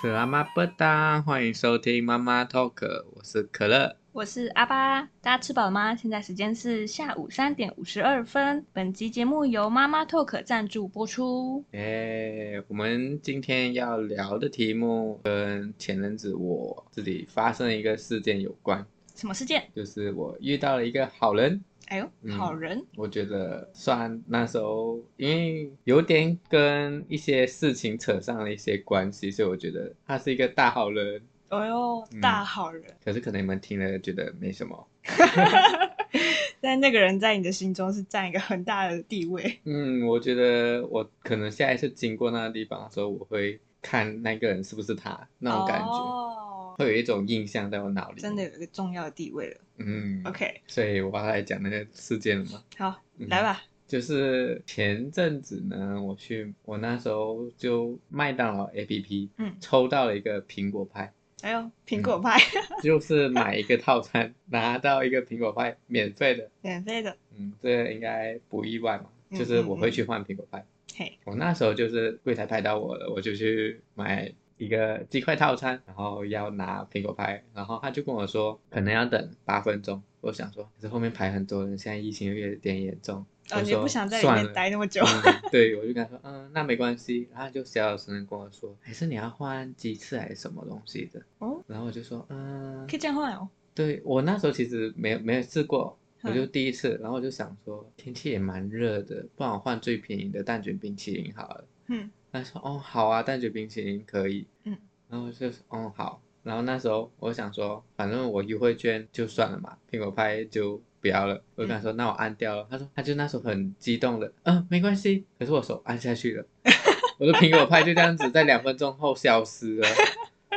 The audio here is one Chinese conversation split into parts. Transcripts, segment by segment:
是阿妈不当，欢迎收听妈妈 Talk，我是可乐，我是阿巴，大家吃饱了吗？现在时间是下午三点五十二分。本集节目由妈妈 Talk 赞助播出。哎，我们今天要聊的题目跟前阵子我自己发生的一个事件有关。什么事件？就是我遇到了一个好人。哎呦，好人！嗯，我觉得算那时候，因为有点跟一些事情扯上了一些关系，所以我觉得他是一个大好人。哎呦，大好人！嗯，可是可能你们听了觉得没什么，但那个人在你的心中是占一个很大的地位。嗯，我觉得我可能下一次经过那个地方的时候，我会看那个人是不是他那种感觉。哦会有一种印象在我脑里，真的有一个重要的地位了。嗯，OK，所以我要来讲那个事件了嘛。好，嗯、来吧。就是前阵子呢，我去，我那时候就麦当劳 APP，嗯，抽到了一个苹果派。哎呦，苹果派，嗯、就是买一个套餐，拿到一个苹果派，免费的。免费的。嗯，这个应该不意外嘛。就是我会去换苹果派。嘿、嗯嗯嗯，我那时候就是柜台派到我了，我就去买。一个鸡块套餐，然后要拿苹果派，然后他就跟我说，可能要等八分钟。我想说，可是后面排很多人，现在疫情又有点严重，哦，你不想在里面待那么久？嗯、对，我就跟他说，嗯，那没关系。然后就小小声跟我说，还是你要换鸡翅还是什么东西的？哦，然后我就说，嗯，可以这样换哦。对，我那时候其实没有没有试过，我就第一次，嗯、然后我就想说，天气也蛮热的，不然我换最便宜的蛋卷冰淇淋好了。嗯。他说：“哦，好啊，蛋卷冰淇淋可以。”嗯，然后就是：“哦，好。”然后那时候我想说，反正我优惠券就算了嘛，苹果派就不要了。我就跟他说：“嗯、那我按掉了。”他说：“他就那时候很激动的，嗯，没关系。”可是我手按下去了，我的苹果派就这样子在两分钟后消失了。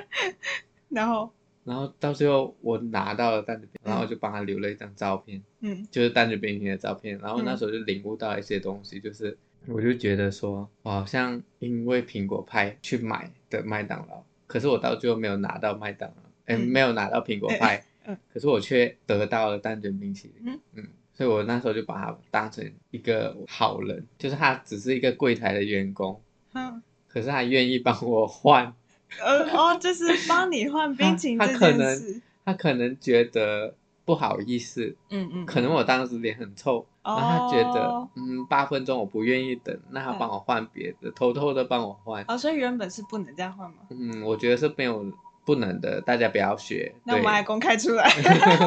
然后，然后到最后我拿到了蛋卷冰，然后我就帮他留了一张照片，嗯，就是蛋卷冰淇淋的照片。然后那时候就领悟到一些东西，就是。我就觉得说，我好像因为苹果派去买的麦当劳，可是我到最后没有拿到麦当劳，哎、嗯，没有拿到苹果派，嗯、可是我却得到了蛋卷冰淇淋，嗯，嗯，所以我那时候就把它当成一个好人，就是他只是一个柜台的员工，嗯，可是他愿意帮我换，呃，哦，就是帮你换 冰淇淋这件事，他可能他可能觉得不好意思，嗯嗯，可能我当时脸很臭。然后他觉得，oh. 嗯，八分钟我不愿意等，那他帮我换别的，偷偷的帮我换。哦，所以原本是不能这样换吗？嗯，我觉得是没有不能的，大家不要学。那我们还公开出来？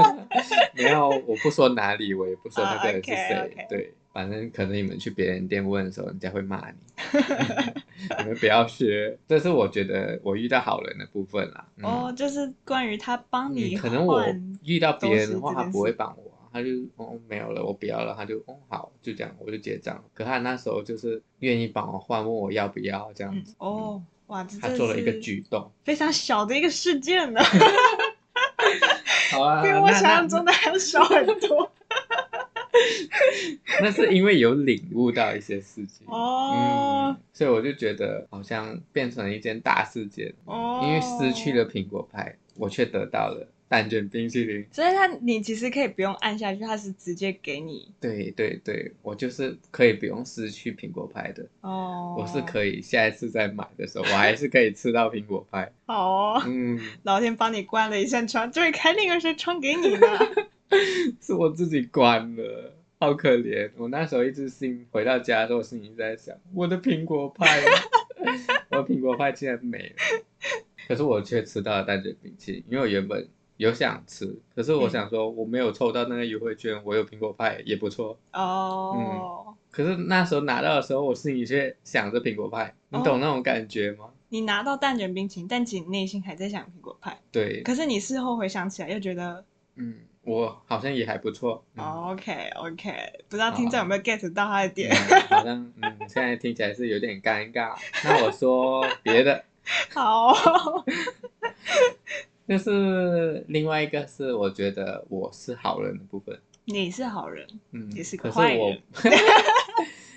没有，我不说哪里，我也不说那个 人是谁。Oh, okay, okay. 对，反正可能你们去别人店问的时候，人家会骂你。你们不要学，这是我觉得我遇到好人的部分啦。哦、嗯，oh, 就是关于他帮你、嗯。可能我遇到别人的话，他不会帮我。他就哦没有了，我不要了。他就哦好，就这样，我就结账。可他那时候就是愿意帮我换，问我要不要这样子。嗯、哦，哇，这他做了一个举动，非常小的一个事件呢。好啊，比我想象中的还要小很多。那是因为有领悟到一些事情哦、嗯，所以我就觉得好像变成了一件大事件。哦，因为失去了苹果派，我却得到了。蛋卷冰淇淋，所以它你其实可以不用按下去，它是直接给你。对对对，我就是可以不用失去苹果派的哦，我是可以下一次再买的时候，我还是可以吃到苹果派。好哦，嗯，老天帮你关了一扇窗，就会开另一扇窗给你呢。是我自己关了，好可怜。我那时候一直心回到家的时候，心里在想，我的苹果派，我的苹果派竟然没了，可是我却吃到了蛋卷冰淇淋，因为我原本。有想吃，可是我想说我没有抽到那个优惠券，嗯、我有苹果派也不错哦。嗯，可是那时候拿到的时候，我心里却想着苹果派，你懂那种感觉吗？你拿到蛋卷冰淇淋，但其实内心还在想苹果派。对。可是你事后回想起来，又觉得，嗯，我好像也还不错。嗯、OK OK，不知道听众有没有 get 到他的点？嗯、好像嗯，现在听起来是有点尴尬。那我说别的。好、哦。就是另外一个是我觉得我是好人的部分，你是好人，嗯，也是个坏人。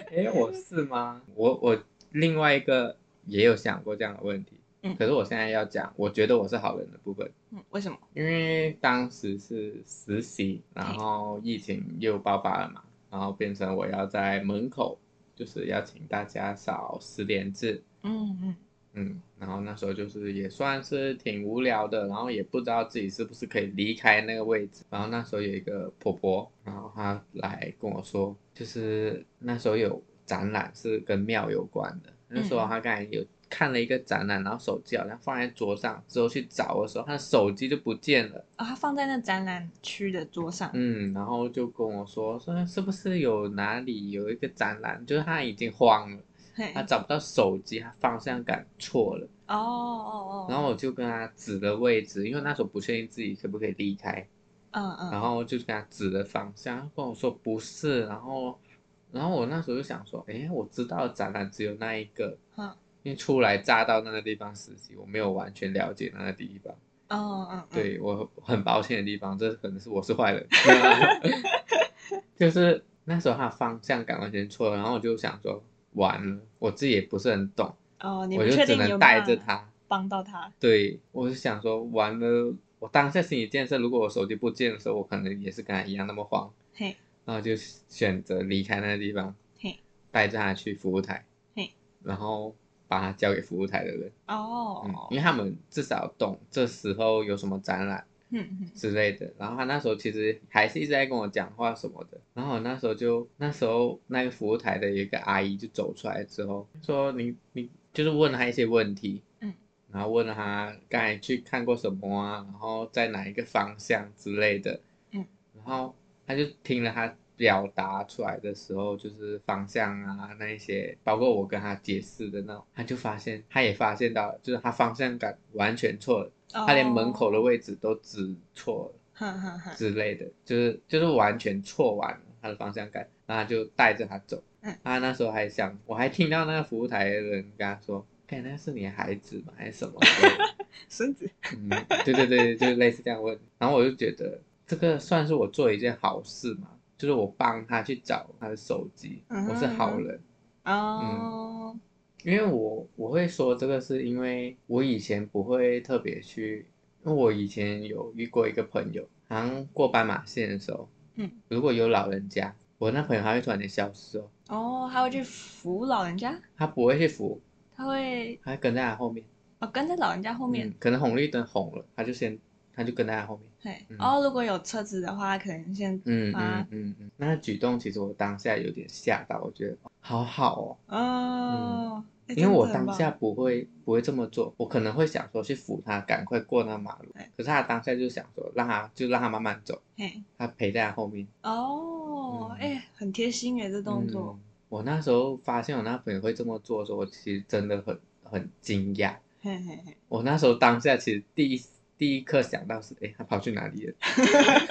哎、欸，我是吗？我我另外一个也有想过这样的问题，嗯，可是我现在要讲，我觉得我是好人的部分，嗯，为什么？因为当时是实习，然后疫情又爆发了嘛，然后变成我要在门口，就是要请大家扫十连制，嗯嗯嗯，然后那时候就是也算是挺无聊的，然后也不知道自己是不是可以离开那个位置。然后那时候有一个婆婆，然后她来跟我说，就是那时候有展览是跟庙有关的。那时候她刚才有看了一个展览，然后手机好像放在桌上，之后去找的时候，她的手机就不见了。啊、哦，她放在那展览区的桌上。嗯，然后就跟我说，说是不是有哪里有一个展览，就是她已经慌了。他找不到手机，他方向感错了。哦哦哦。然后我就跟他指的位置，因为那时候不确定自己可不可以离开。嗯嗯。然后就跟他指的方向，他跟我说不是。然后，然后我那时候就想说，哎，我知道展览只有那一个。嗯。因为初来乍到那个地方实习，我没有完全了解那个地方。哦哦。对，我很抱歉的地方，这可能是我是坏人。就是那时候他方向感完全错了，然后我就想说。完了，我自己也不是很懂，哦，你我就只能带着他，帮到他。对，我是想说，玩了，我当下心理建设，如果我手机不见的时候，我可能也是跟他一样那么慌，嘿，然后就选择离开那个地方，嘿，带着他去服务台，嘿，然后把他交给服务台的人，哦，嗯，因为他们至少懂这时候有什么展览。嗯之类的，然后他那时候其实还是一直在跟我讲话什么的，然后我那时候就那时候那个服务台的一个阿姨就走出来之后说，你你就是问了他一些问题，嗯，然后问了他刚才去看过什么啊，然后在哪一个方向之类的，嗯，然后他就听了他表达出来的时候，就是方向啊那一些，包括我跟他解释的那种，他就发现他也发现到，就是他方向感完全错了。他连门口的位置都指错了，之类的，就是就是完全错完了他的方向感，然后他就带着他走。他那时候还想，我还听到那个服务台的人跟他说：“看，那是你的孩子吗？还是什么？” 孙子。嗯，对对对，就类似这样问。然后我就觉得这个算是我做一件好事嘛，就是我帮他去找他的手机，我是好人。哦。因为我我会说这个是因为我以前不会特别去，因为我以前有遇过一个朋友，好像过斑马线的时候，嗯，如果有老人家，我那朋友他会突然间消失哦。哦，他会去扶老人家？他不会去扶，他会，他会跟在他后面。哦，跟在老人家后面。嗯，可能红绿灯红了，他就先，他就跟在他后面。对，嗯，哦，如果有车子的话，可能先嗯嗯嗯嗯，那个举动其实我当下有点吓到，我觉得好好哦。哦。嗯因为我当下不会不会这么做，我可能会想说去扶他，赶快过那马路。可是他当下就想说，让他就让他慢慢走，他陪在他后面。哦，哎、嗯欸，很贴心哎，这动作、嗯。我那时候发现我那朋友会这么做的时候，我其实真的很很惊讶。嘿嘿嘿。我那时候当下其实第一第一刻想到是，哎、欸，他跑去哪里了？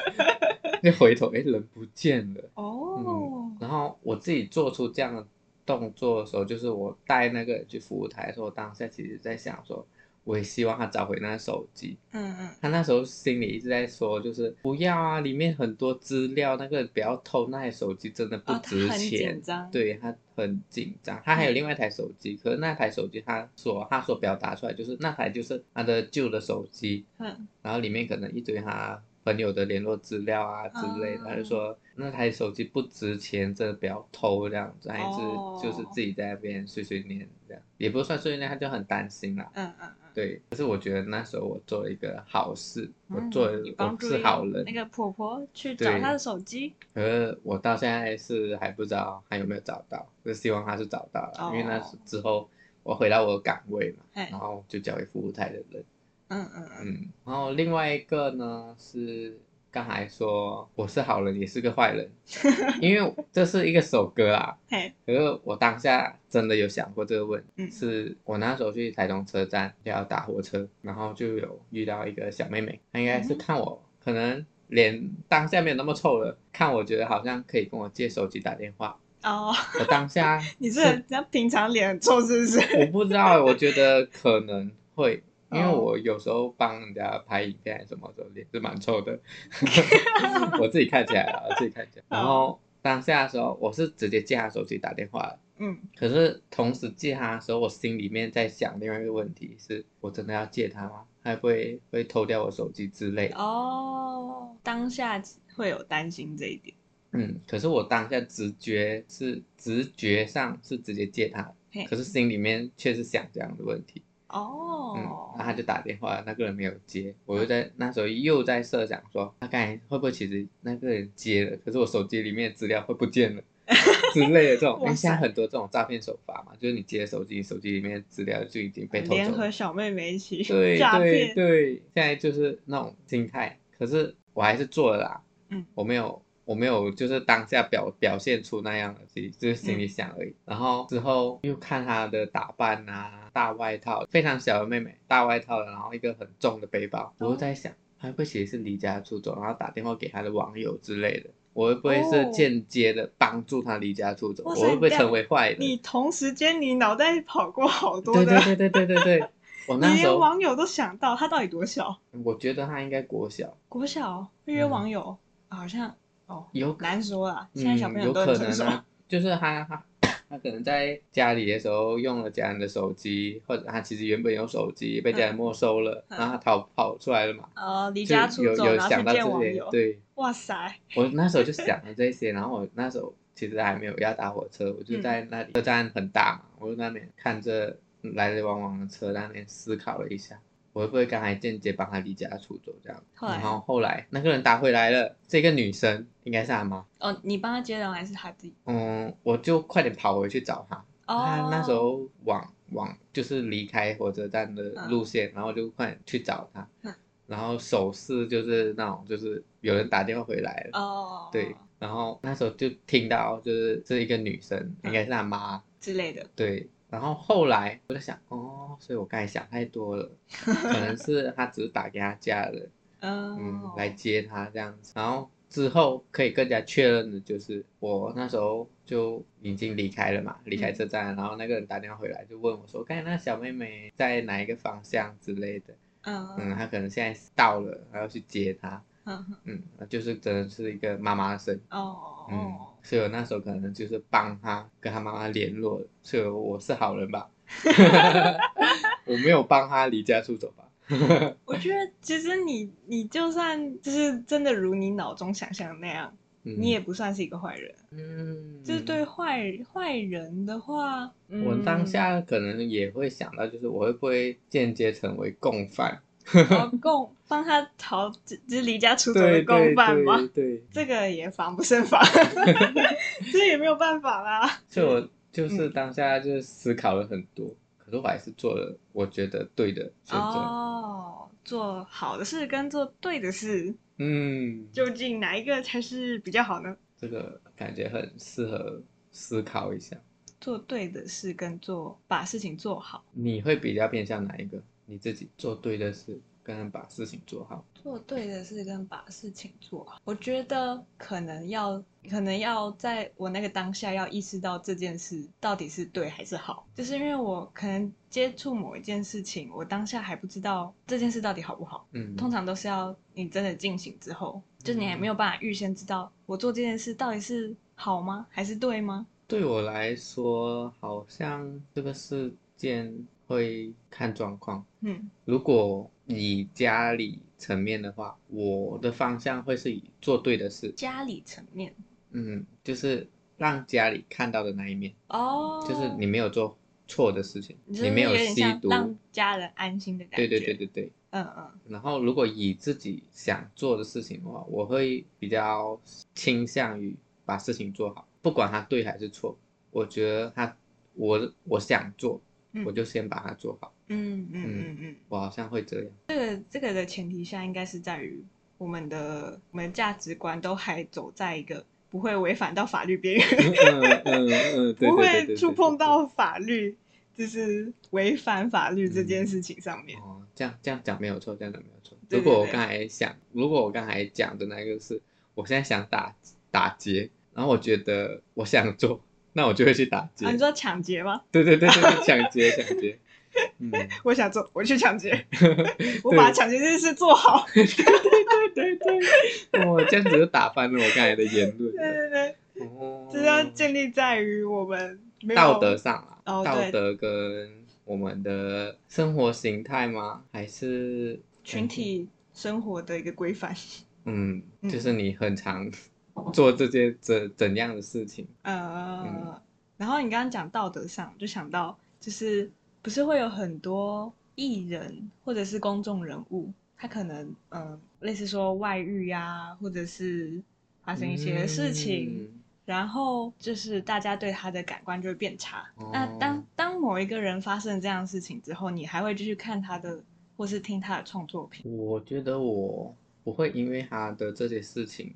一回头，哎、欸，人不见了。哦、嗯。然后我自己做出这样的。动作的时候，就是我带那个人去服务台的时候，我当下其实在想说，我也希望他找回那个手机。嗯嗯。他那时候心里一直在说，就是不要啊，里面很多资料，那个不要偷，那台手机真的不值钱。哦、他很紧张。对，他很紧张。他还有另外一台手机，嗯、可是那台手机他所他所表达出来就是那台就是他的旧的手机。嗯。然后里面可能一堆他。朋友的联络资料啊之类的，他就说那台手机不值钱，真的不要偷这样子，还是就是自己在那边碎碎念这样，也不算碎碎念，他就很担心啦。嗯嗯嗯。对，可是我觉得那时候我做了一个好事，我做了我是好人。那个婆婆去找她的手机，可是我到现在是还不知道还有没有找到，就希望她是找到了，因为那是之后我回到我的岗位嘛，然后就交给服务台的人。嗯嗯嗯，然后另外一个呢是刚才说我是好人也是个坏人，因为这是一个首歌啊。可是我当下真的有想过这个问题，嗯、是我那时候去台中车站要打火车，然后就有遇到一个小妹妹，她应该是看我、嗯、可能脸当下没有那么臭了，看我觉得好像可以跟我借手机打电话。哦，我当下 你是人家平常脸很臭是不是？我不知道，我觉得可能会。因为我有时候帮人家拍影片什么的，脸是蛮臭的，我自己看起来了，我自己看起来。然后当下的时候，我是直接借他手机打电话。嗯。可是同时借他的时候，我心里面在想另外一个问题是：我真的要借他吗？他会会偷掉我手机之类的。哦，当下会有担心这一点。嗯，可是我当下直觉是直觉上是直接借他，可是心里面却是想这样的问题。哦，嗯，然后他就打电话，那个人没有接，我就在那时候又在设想说，他刚才会不会其实那个人接了，可是我手机里面的资料会不见了 之类的这种，因为现在很多这种诈骗手法嘛，就是你接手机，手机里面的资料就已经被偷走了。联合小妹妹一起对诈骗，对对，现在就是那种心态，可是我还是做了啦，嗯，我没有。我没有，就是当下表表现出那样的，自己就是心里想而已。嗯、然后之后又看她的打扮啊，大外套，非常小的妹妹，大外套的，然后一个很重的背包。哦、我就在想，她会不会其实是离家出走，然后打电话给她的网友之类的？我会不会是间接的帮助她离家出走？哦、我会不会成为坏人？你同时间你脑袋跑过好多的，对对对对对对对。我那时候连网友都想到她到底多小？我觉得她应该国小。国小约网友、嗯、好像。哦，有难说啊，嗯、现在小朋友都很成熟。有可能啊，就是他他他可能在家里的时候用了家人的手机，或者他其实原本有手机被家人没收了，嗯、然后他逃跑出来了嘛。哦，离家出走，有有想到这些，对。哇塞！我那时候就想了这些，然后我那时候其实还没有要搭火车，我就在那里，车站很大嘛，我就在那边看着来来往往的车，在那边思考了一下。我会不会刚才间接帮他离家出走这样？然后后来那个人打回来了，这个女生应该是他妈。哦，你帮他接的还是他自己？嗯，我就快点跑回去找他。哦。他那时候往往就是离开火车站的路线，嗯、然后就快点去找他。嗯、然后手势就是那种，就是有人打电话回来了。哦。对，然后那时候就听到就是是一个女生，嗯、应该是他妈之类的。对。然后后来我在想，哦，所以我刚才想太多了，可能是他只是打给他家人，嗯，来接他这样子。然后之后可以更加确认的就是，我那时候就已经离开了嘛，离开车站，嗯、然后那个人打电话回来就问我说，刚才那小妹妹在哪一个方向之类的，嗯，嗯，他可能现在到了，然后去接她。嗯嗯，就是真的是一个妈妈的声音哦，嗯，所以我那时候可能就是帮他跟他妈妈联络，所以我是好人吧？我没有帮他离家出走吧？我觉得其实你你就算就是真的如你脑中想象的那样，嗯、你也不算是一个坏人。嗯，就是对坏坏人的话，嗯、我当下可能也会想到，就是我会不会间接成为共犯？共帮他逃，就是离家出走的共犯吗？对，对，对，对，这个也防不胜防，这也没有办法啦。所以我就是当下就是思考了很多，嗯、可是我还是做了我觉得对的选择。哦，做好的事跟做对的事，嗯，究竟哪一个才是比较好呢？这个感觉很适合思考一下。做对的事跟做把事情做好，你会比较偏向哪一个？你自己做对的事，跟把事情做好。做对的事跟把事情做好，我觉得可能要，可能要在我那个当下要意识到这件事到底是对还是好。就是因为我可能接触某一件事情，我当下还不知道这件事到底好不好。嗯，通常都是要你真的进行之后，就是你还没有办法预先知道我做这件事到底是好吗，还是对吗？对我来说，好像这个事件。会看状况，嗯，如果以家里层面的话，我的方向会是以做对的事。家里层面，嗯，就是让家里看到的那一面，哦，就是你没有做错的事情，你没有吸毒，让家人安心的感觉。对对对对对，嗯嗯。然后，如果以自己想做的事情的话，我会比较倾向于把事情做好，不管它对还是错，我觉得他，我我想做。我就先把它做好。嗯嗯嗯嗯，我好像会这样。这个这个的前提下，应该是在于我们的我们的价值观都还走在一个不会违反到法律边缘，嗯嗯嗯，不会触碰到法律，就是违反法律这件事情上面。嗯、哦，这样这样讲没有错，这样讲没有错。如果我刚才想，如果我刚才讲的那个是，我现在想打打劫，然后我觉得我想做。那我就会去打劫。啊、你说抢劫吗？对对对对，抢劫抢劫。嗯，我想做，我去抢劫。我把抢劫这件事做好。对对对对对。哦，这样子就打翻了我刚才的言论。对对对。哦。这要建立在于我们道德上啊，哦、道德跟我们的生活形态吗？还是群体生活的一个规范？嗯，就是你很常。做这些怎怎样的事情？呃，嗯、然后你刚刚讲道德上，就想到就是不是会有很多艺人或者是公众人物，他可能嗯、呃，类似说外遇啊，或者是发生一些事情，嗯、然后就是大家对他的感官就会变差。哦、那当当某一个人发生这样的事情之后，你还会继续看他的，或是听他的创作品？我觉得我不会因为他的这些事情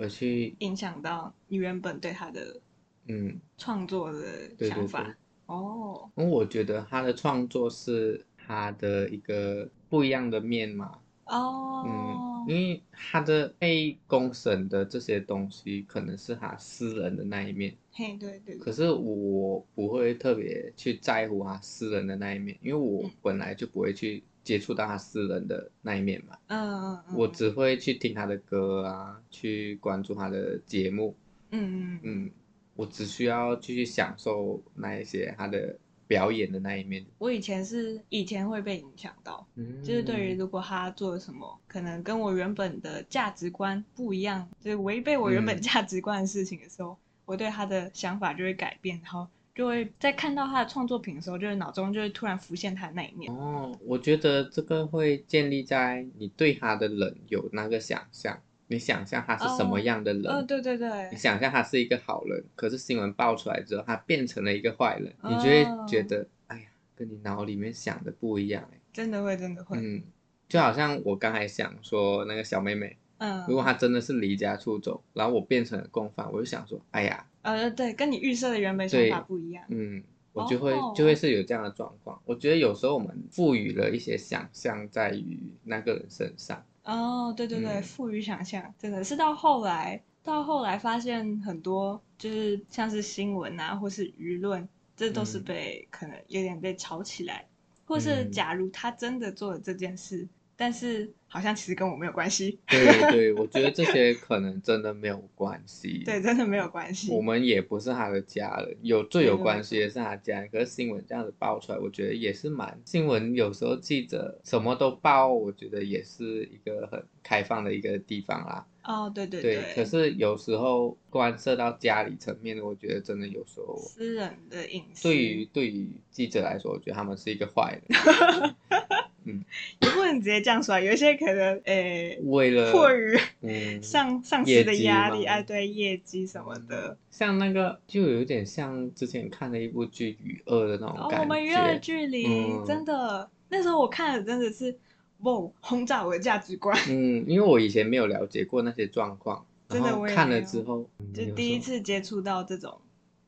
而去影响到你原本对他的嗯创作的想法。对对对哦，因为我觉得他的创作是他的一个不一样的面嘛。哦，嗯，因为他的被公审的这些东西，可能是他私人的那一面。嘿，对对，对。可是我不会特别去在乎他私人的那一面，因为我本来就不会去接触到他私人的那一面嘛。嗯嗯嗯。我只会去听他的歌啊，去关注他的节目。嗯嗯嗯。我只需要继续享受那一些他的表演的那一面。我以前是以前会被影响到，嗯、就是对于如果他做了什么可能跟我原本的价值观不一样，就是违背我原本价值观的事情的时候，嗯、我对他的想法就会改变，然后就会在看到他的创作品的时候，就是脑中就会突然浮现他的那一面。哦，我觉得这个会建立在你对他的人有那个想象。你想象他是什么样的人？嗯、哦哦，对对对。你想象他是一个好人，可是新闻爆出来之后，他变成了一个坏人，哦、你就会觉得，哎呀，跟你脑里面想的不一样，真的会，真的会。嗯，就好像我刚才想说那个小妹妹，嗯，如果她真的是离家出走，然后我变成了共犯，我就想说，哎呀，呃，对，跟你预设的原本想法不一样。嗯，我就会、哦、就会是有这样的状况。我觉得有时候我们赋予了一些想象在于那个人身上。哦，对对对，赋予想象，真的是到后来，到后来发现很多就是像是新闻啊，或是舆论，这都是被、嗯、可能有点被炒起来，或是假如他真的做了这件事，嗯、但是。好像其实跟我没有关系。对对，我觉得这些可能真的没有关系。对，真的没有关系。我们也不是他的家人，有最有关系的是他家人。可是新闻这样子爆出来，我觉得也是蛮新闻。有时候记者什么都报，我觉得也是一个很开放的一个地方啦。哦，对对对。对，可是有时候关涉到家里层面的，我觉得真的有时候私人的隐私。对于对于记者来说，我觉得他们是一个坏人。嗯，也不能直接这样说，有一些可能，诶、欸，为了迫于 上、嗯、上司的压力，哎，对，业绩什么的，像那个就有点像之前看的一部剧《与恶》的那种感觉。哦、我们与恶的距离，嗯、真的，那时候我看了真的是，哇，轰炸我的价值观。嗯，因为我以前没有了解过那些状况，真的，我看了之后，就第一次接触到这种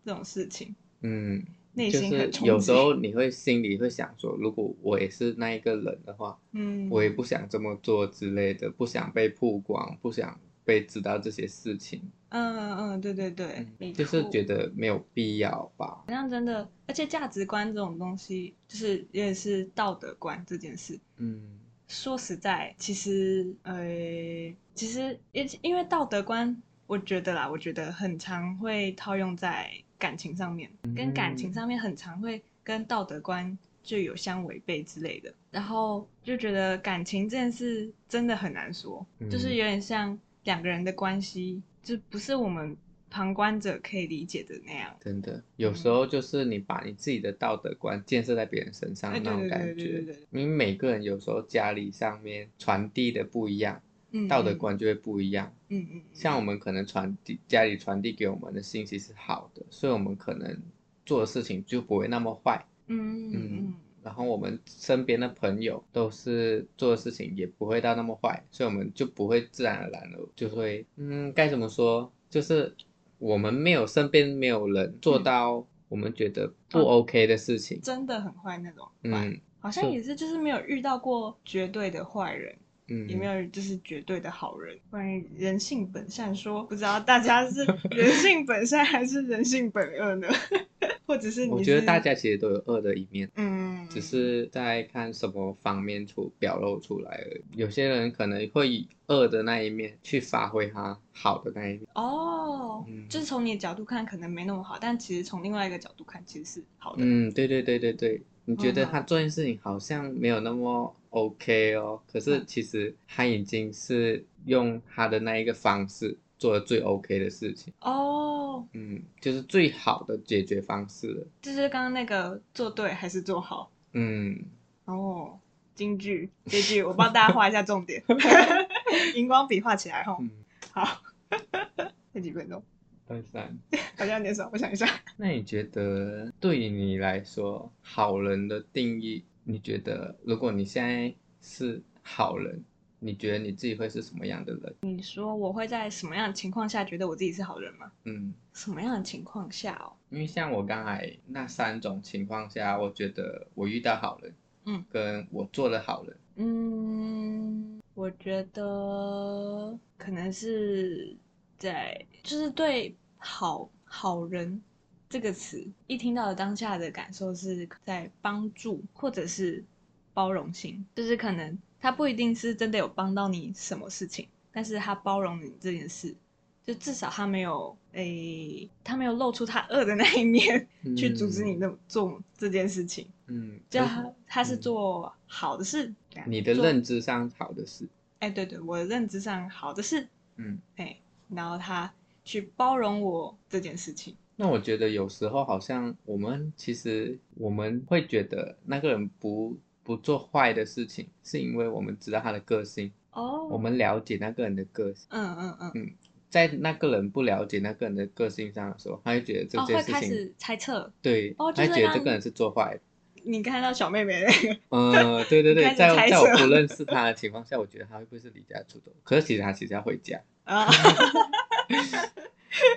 这种事情。嗯。就是有时候你会心里会想说，如果我也是那一个人的话，嗯，我也不想这么做之类的，不想被曝光，不想被知道这些事情。嗯嗯嗯，对对对，嗯，就是觉得没有必要吧。好像真的，而且价值观这种东西，就是也是道德观这件事。嗯，说实在，其实呃，其实因因为道德观，我觉得啦，我觉得很常会套用在。感情上面，跟感情上面很常会跟道德观就有相违背之类的，然后就觉得感情这件事真的很难说，嗯、就是有点像两个人的关系，就不是我们旁观者可以理解的那样。真的，有时候就是你把你自己的道德观建设在别人身上的那种感觉，因为每个人有时候家里上面传递的不一样。道德观就会不一样。嗯嗯，像我们可能传递家里传递给我们的信息是好的，所以我们可能做的事情就不会那么坏。嗯嗯，然后我们身边的朋友都是做的事情也不会到那么坏，所以我们就不会自然而然的就会，嗯，该怎么说？就是我们没有身边没有人做到我们觉得不 OK 的事情，真的很坏那种。嗯，好像也是，就是没有遇到过绝对的坏人。嗯，有没有就是绝对的好人？关于人性本善说，不知道大家是 人性本善还是人性本恶呢？或者是，是我觉得大家其实都有恶的一面，嗯，只是在看什么方面出表露出来而已。有些人可能会以恶的那一面去发挥他好的那一面。哦，嗯，就是从你的角度看可能没那么好，但其实从另外一个角度看其实是好的。嗯，对对对对对，你觉得他做件事情好像没有那么。OK 哦，可是其实他已经是用他的那一个方式做了最 OK 的事情哦，嗯，就是最好的解决方式了。就是刚刚那个做对还是做好？嗯，哦，金句，这句我帮大家画一下重点，荧光笔画起来哈。嗯，好，这几分钟。二三，好像有点少，我想一下。那你觉得对于你来说，好人的定义？你觉得如果你现在是好人，你觉得你自己会是什么样的人？你说我会在什么样的情况下觉得我自己是好人吗？嗯，什么样的情况下哦？因为像我刚才那三种情况下，我觉得我遇到好人，嗯，跟我做了好人，嗯，我觉得可能是在就是对好好人这个词一听到的当下的感受是在帮助或者是包容性，就是可能。他不一定是真的有帮到你什么事情，但是他包容你这件事，就至少他没有诶、欸，他没有露出他恶的那一面，嗯、去阻止你那做这件事情。嗯，就他他是做好的事，嗯、你的认知上好的事。哎、欸，对对，我的认知上好的事。嗯，哎、欸，然后他去包容我这件事情。那我觉得有时候好像我们其实我们会觉得那个人不。不做坏的事情，是因为我们知道他的个性哦，oh. 我们了解那个人的个性。嗯嗯嗯嗯，在那个人不了解那个人的个性上的时候，他就觉得这件事情、oh, 开始猜测。对，oh, 他觉得这个人是做坏的。你看到小妹妹那个？嗯，对对对，在在我不认识她的情况下，我觉得她会不会是离家出走？可是其实他其实要回家啊。Oh.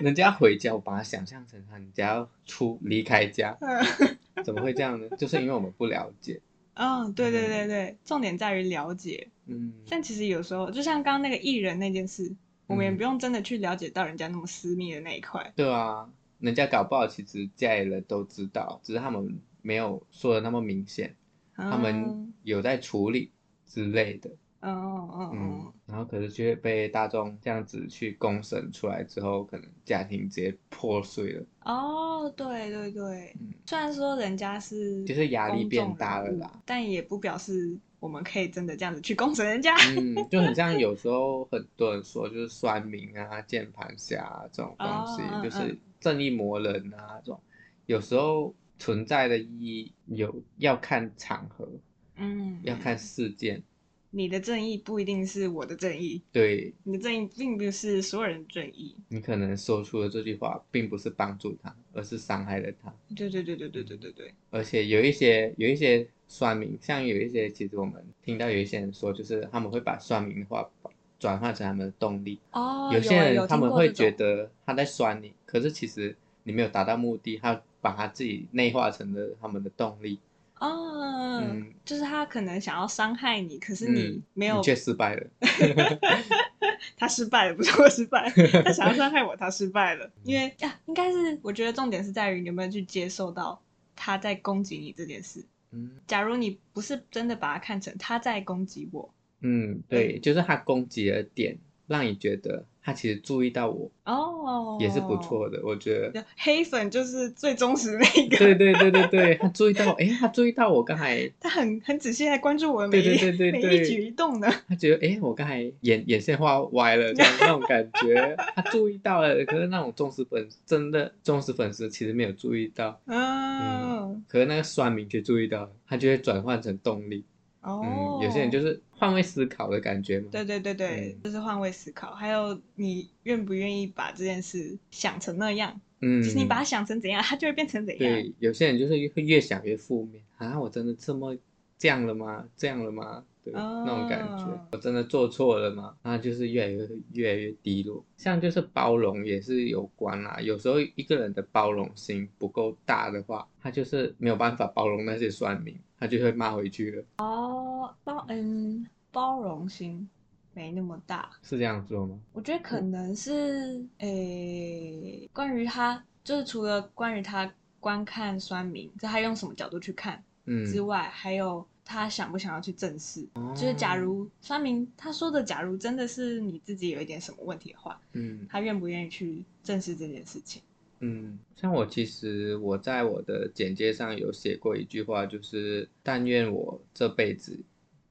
人家回家，我把他想象成他人家要出离开家，怎么会这样呢？就是因为我们不了解。嗯，对对对重点在于了解。嗯，但其实有时候，就像刚刚那个艺人那件事，嗯、我们也不用真的去了解到人家那么私密的那一块。对啊，人家搞不好其实家里人都知道，只是他们没有说的那么明显，嗯、他们有在处理之类的。嗯嗯嗯，然后可是却被大众这样子去公审出来之后，可能家庭直接破碎了。哦，对对对，嗯，虽然说人家是就是压力变大了啦，但也不表示我们可以真的这样子去公审人家。嗯，就很像有时候很多人说，就是酸民啊、键盘侠啊这种东西，哦，就是正义魔人啊这种，有时候存在的意义有要看场合，嗯，要看事件。你的正义不一定是我的正义，对，你的正义并不是所有人的正义。你可能说出的这句话，并不是帮助他，而是伤害了他。对对对对对对对对。而且有一些有一些酸民，像有一些，其实我们听到有一些人说，就是他们会把酸民的话转化成他们的动力。哦。有些人他们会觉得他在酸你，可是其实你没有达到目的，他把他自己内化成了他们的动力。哦，嗯，就是他可能想要伤害你，可是你没有，嗯、你却失败了。他失败了，不是我失败，他想要伤害我，他失败了。因为呀，应该是我觉得重点是在于你有没有去接受到他在攻击你这件事。嗯，假如你不是真的把他看成他在攻击我，嗯，对，就是他攻击的点。让你觉得他其实注意到我哦，也是不错的，我觉得。黑粉就是最忠实的那个。对对对对对，他注意到，哎，他注意到我刚才。他很很仔细在关注我的对对对对每一举一动的。他觉得，哎，我刚才眼眼线画歪了，这样那种感觉，他注意到了。可是那种忠实粉，真的忠实粉丝其实没有注意到。哦、嗯。可是那个酸民却注意到了，他就会转换成动力。哦、嗯。有些人就是。换位思考的感觉嘛？对对对对，嗯、就是换位思考。还有你愿不愿意把这件事想成那样？嗯，其实你把它想成怎样，它就会变成怎样。对，有些人就是会越想越负面啊！我真的这么这样了吗？这样了吗？对，哦、那种感觉，我真的做错了吗？那就是越来越越来越低落。像就是包容也是有关啦，有时候一个人的包容心不够大的话，他就是没有办法包容那些酸民，他就会骂回去了。哦，包嗯，包容心没那么大，是这样做吗？我觉得可能是诶、欸，关于他，就是除了关于他观看酸民，就他用什么角度去看，嗯之外，嗯、还有他想不想要去正视。哦、就是假如酸明他说的，假如真的是你自己有一点什么问题的话，嗯，他愿不愿意去正视这件事情？嗯，像我其实我在我的简介上有写过一句话，就是但愿我这辈子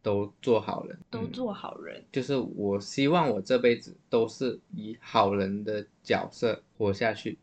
都做好人，都做好人，嗯，就是我希望我这辈子都是以好人的角色活下去，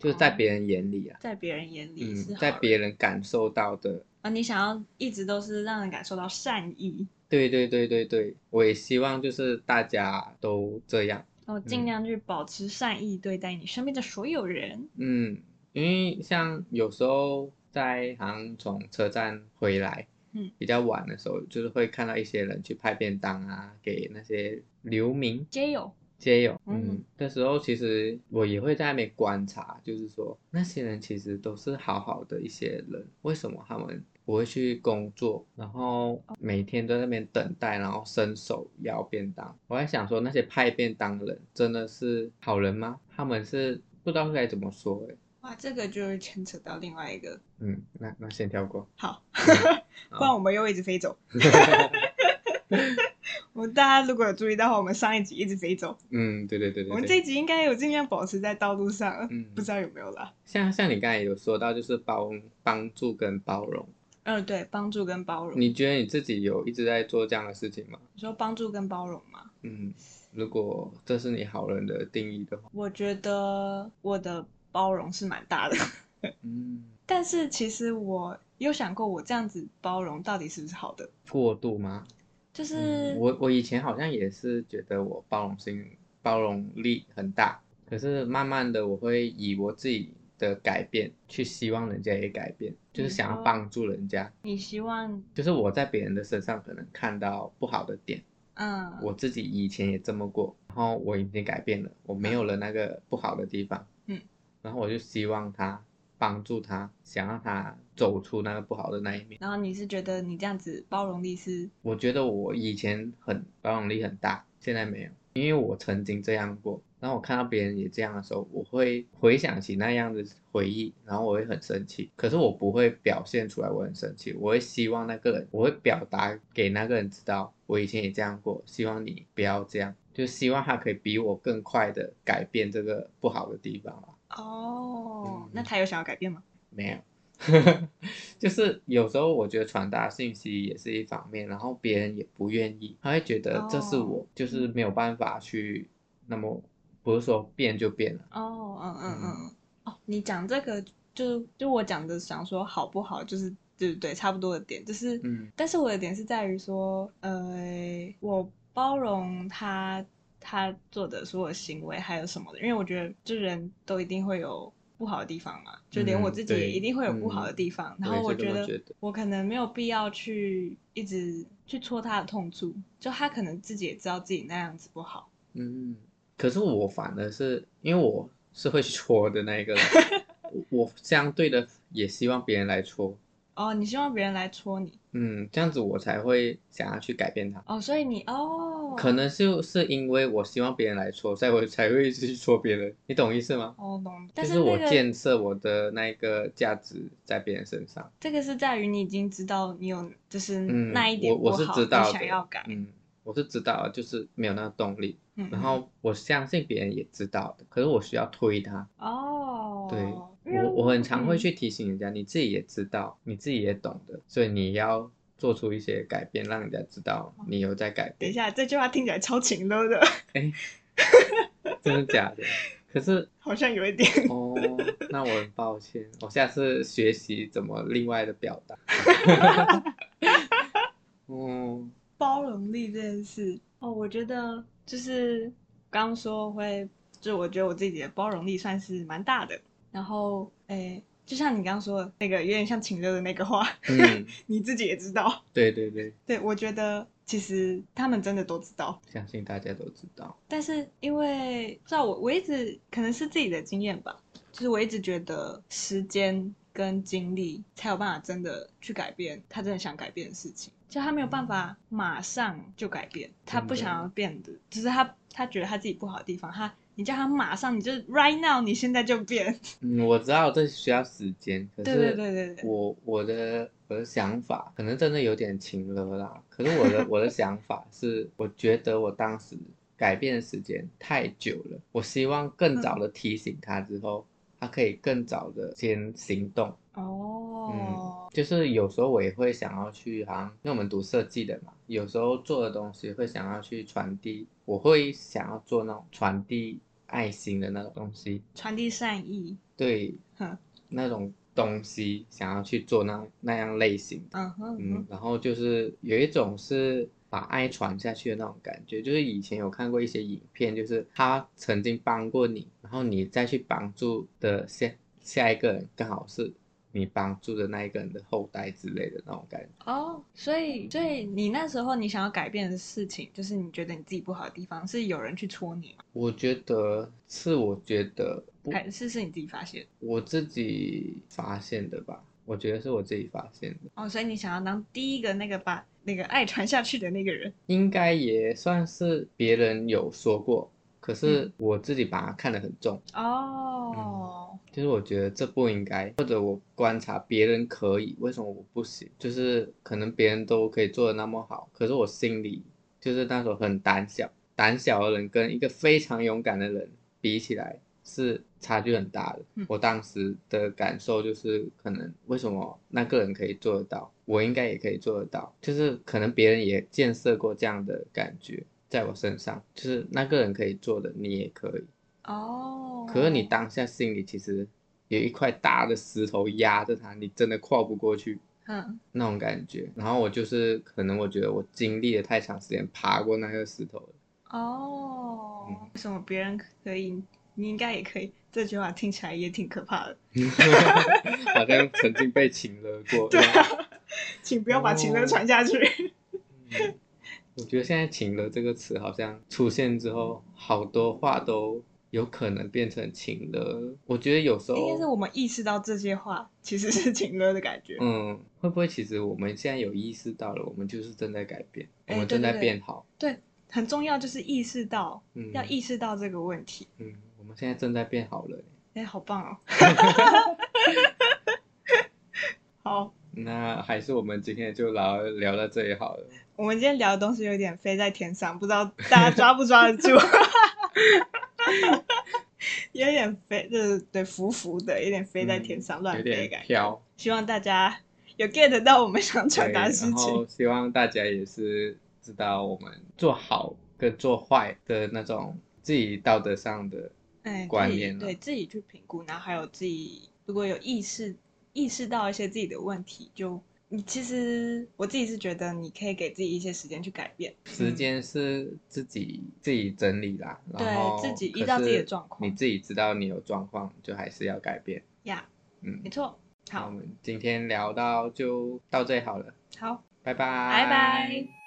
就是在别人眼里啊，在别人眼里，嗯，在别人感受到的啊，你想要一直都是让人感受到善意。对对对对对，我也希望就是大家都这样。哦，尽量去保持善意对待你身边的所有人。嗯，因为像有时候在好像从车站回来，嗯，比较晚的时候，就是会看到一些人去派便当啊，给那些流民街友。街友，嗯，的时候其实我也会在那边观察，就是说那些人其实都是好好的一些人，为什么他们不会去工作，然后每天都在那边等待，然后伸手要便当？我在想说那些派便当的人真的是好人吗？他们是不知道该怎么说哎。哇，这个就牵扯到另外一个，嗯，那那先跳过，好，不然我们又一直飞走。我们大家如果有注意到的话，我们上一集一直飞走。嗯，对对对对。我们这一集应该有尽量保持在道路上，嗯，不知道有没有啦。像像你刚才有说到，就是包帮助跟包容。嗯，对，帮助跟包容。你觉得你自己有一直在做这样的事情吗？你说帮助跟包容吗？嗯，如果这是你好人的定义的话，我觉得我的包容是蛮大的。嗯，但是其实我有想过，我这样子包容到底是不是好的？过度吗？就是、嗯、我，我以前好像也是觉得我包容性、包容力很大，可是慢慢的我会以我自己的改变去希望人家也改变，就是想要帮助人家。你希望就是我在别人的身上可能看到不好的点，嗯，我自己以前也这么过，然后我已经改变了，我没有了那个不好的地方，嗯，然后我就希望他。帮助他，想让他走出那个不好的那一面。然后你是觉得你这样子包容力是？我觉得我以前很包容力很大，现在没有，因为我曾经这样过。然后我看到别人也这样的时候，我会回想起那样的回忆，然后我会很生气。可是我不会表现出来我很生气，我会希望那个人，我会表达给那个人知道，我以前也这样过，希望你不要这样，就希望他可以比我更快的改变这个不好的地方吧。哦、oh, 嗯，那他有想要改变吗？没有，就是有时候我觉得传达信息也是一方面，然后别人也不愿意，他会觉得这是我，就是没有办法去，那么不是说变就变了。哦，嗯嗯嗯，哦，你讲这个就就我讲的想说好不好，就是对对对，差不多的点就是，嗯，但是我的点是在于说，呃，我包容他。他做的所有行为还有什么的？因为我觉得，就人都一定会有不好的地方嘛，就连我自己也一定会有不好的地方。嗯、然后我觉得，我可能没有必要去一直去戳他的痛处，就他可能自己也知道自己那样子不好。嗯，可是我反而是因为我是会戳的那一个人，我相对的也希望别人来戳。哦，你希望别人来戳你？嗯，这样子我才会想要去改变他。哦，所以你哦，可能就是因为我希望别人来戳，所以我才会去戳别人。你懂意思吗？哦，懂。但是、我建设我的那个价值在别人身上。这个是在于你已经知道你有就是那一点我我是知道想要改。嗯，我是知道，就是没有那个动力。嗯。然后我相信别人也知道的，可是我需要推他。哦。对。我我很常会去提醒人家，你自己也知道，你自己也懂的，所以你要做出一些改变，让人家知道你有在改变。等一下，这句话听起来超情勒的。哎，真的假的？可是 好像有一点。哦，那我很抱歉，我下次学习怎么另外的表达。哦，包容力这件事，哦，我觉得就是刚刚说会，就我觉得我自己的包容力算是蛮大的。然后，诶，就像你刚刚说的那个，有点像情热的那个话，嗯，你自己也知道。对对对，对，我觉得其实他们真的都知道，相信大家都知道。但是因为，知道我我一直可能是自己的经验吧，就是我一直觉得时间跟经历才有办法真的去改变他真的想改变的事情，就他没有办法马上就改变，他不想要变的，只是他他觉得他自己不好的地方，他。你叫他马上，你就 right now，你现在就变。嗯，我知道这需要时间，可是对对对对对，我我的我的想法可能真的有点情了啦。可是我的 我的想法是，我觉得我当时改变的时间太久了，我希望更早的提醒他之后，嗯、他可以更早的先行动。哦，嗯，就是有时候我也会想要去，好像因为我们读设计的嘛，有时候做的东西会想要去传递，我会想要做那种传递。爱心的那种东西，传递善意，对，那种东西想要去做那那样类型。嗯哼，嗯，然后就是有一种是把爱传下去的那种感觉，就是以前有看过一些影片，就是他曾经帮过你，然后你再去帮助的下下一个人刚好是。你帮助的那一个人的后代之类的那种感觉哦，所以，所以你那时候你想要改变的事情，就是你觉得你自己不好的地方，是有人去戳你吗？我觉得是，我觉得还是是你自己发现？我自己发现的吧，我觉得是我自己发现的。哦，所以你想要当第一个那个把那个爱传下去的那个人，应该也算是别人有说过。可是我自己把它看得很重哦、嗯，就是我觉得这不应该，或者我观察别人可以，为什么我不行？就是可能别人都可以做的那么好，可是我心里就是那时候很胆小，胆小的人跟一个非常勇敢的人比起来是差距很大的。嗯、我当时的感受就是，可能为什么那个人可以做得到，我应该也可以做得到，就是可能别人也建设过这样的感觉。在我身上，就是那个人可以做的，你也可以。哦。可是你当下心里其实有一块大的石头压着他，你真的跨不过去。嗯。那种感觉。然后我就是，可能我觉得我经历了太长时间，爬过那个石头了。哦。嗯。为什么别人可以，你应该也可以？这句话听起来也挺可怕的。好像曾经被情勒过。对啊。请不要把情勒传下去。哦嗯我觉得现在“情勒”这个词好像出现之后，好多话都有可能变成情勒。我觉得有时候应该是我们意识到这些话其实是情勒的感觉。嗯，会不会其实我们现在有意识到了，我们就是正在改变，我们正在变好。对，对，很重要，就是意识到，嗯，要意识到这个问题。嗯，我们现在正在变好了。哎，好棒哦！好。那还是我们今天就聊聊到这里好了。我们今天聊的东西有点飞在天上，不知道大家抓不抓得住？有点飞，就是对浮浮的，有点飞在天上，乱、嗯、飞感觉。飘。希望大家有 get 到我们想传达的事情。然后希望大家也是知道我们做好跟做坏的那种自己道德上的观念、哎、对，自己去评估，然后还有自己如果有意识。意识到一些自己的问题，就你其实我自己是觉得你可以给自己一些时间去改变。时间是自己自己整理啦，对，然后自己依照自己的状况，你自己知道你有状况，就还是要改变。呀、yeah，嗯，没错。好，我们今天聊到就到这里好了。好，拜拜，拜拜。